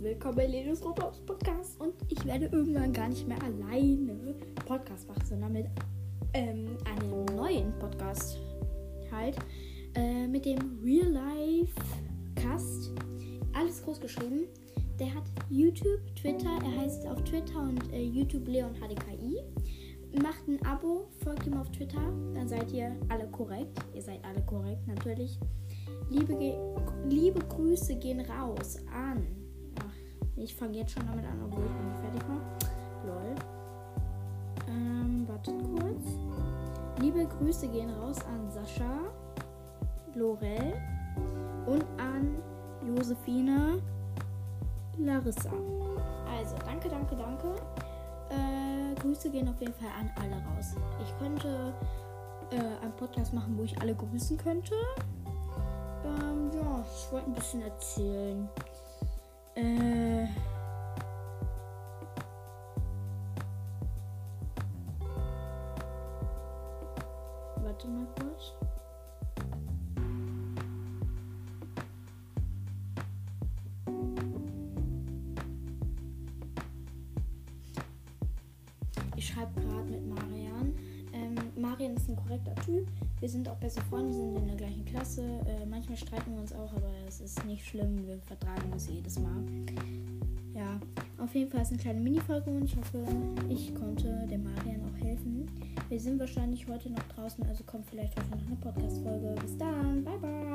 willkommen bei Lenus Roblox Podcast. Und ich werde irgendwann gar nicht mehr alleine Podcast machen, sondern mit ähm, einem neuen Podcast halt. Äh, mit dem Real Life Cast. Alles groß geschrieben. Der hat YouTube, Twitter. Er heißt auf Twitter und äh, YouTube Leon HDKI. Macht ein Abo, folgt ihm auf Twitter. Dann seid ihr alle korrekt. Ihr seid alle korrekt, natürlich. Liebe, liebe Grüße gehen raus an. Ach, ich fange jetzt schon damit an, obwohl ich noch nicht fertig war. Lol. Ähm, wartet kurz. Liebe Grüße gehen raus an Sascha, Lorel und an Josephine Larissa. Also, danke, danke, danke. Äh, Grüße gehen auf jeden Fall an alle raus. Ich könnte äh, einen Podcast machen, wo ich alle grüßen könnte. Ich wollte ein bisschen erzählen. Äh. Warte mal kurz. Ich schreibe gerade mit Marian ist ein korrekter Typ. Wir sind auch beste Freunde, sind in der gleichen Klasse. Äh, manchmal streiten wir uns auch, aber es ist nicht schlimm. Wir vertragen uns jedes Mal. Ja, auf jeden Fall ist eine kleine Mini-Folge und ich hoffe, ich konnte dem Marian auch helfen. Wir sind wahrscheinlich heute noch draußen, also kommt vielleicht heute noch eine Podcast-Folge. Bis dann, bye bye.